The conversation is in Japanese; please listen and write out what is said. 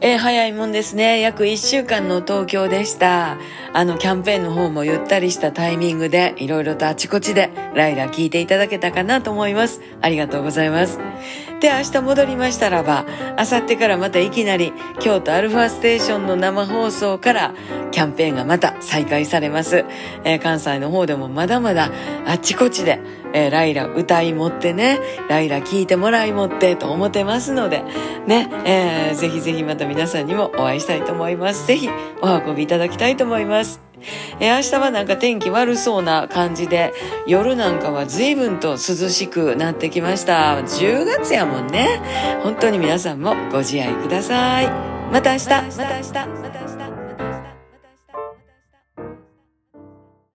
えー、早いもんですね。約1週間の東京でした。あの、キャンペーンの方もゆったりしたタイミングで、いろいろとあちこちで、ライラ聞いていただけたかなと思います。ありがとうございます。で、明日戻りましたらば、あさってからまたいきなり、京都アルファステーションの生放送から、キャンペーンがまた再開されます。えー、関西の方でもまだまだ、あちこちで、えー、ライラ歌い持ってね、ライラ聞いてもらい持ってと思ってますので、ね、えー、ぜひぜひまた皆さんにもお会いしたいと思います。ぜひお運びいただきたいと思います。えー、明日はなんか天気悪そうな感じで、夜なんかは随分と涼しくなってきました。10月やもんね。本当に皆さんもご自愛ください。また明日。また明日。また明日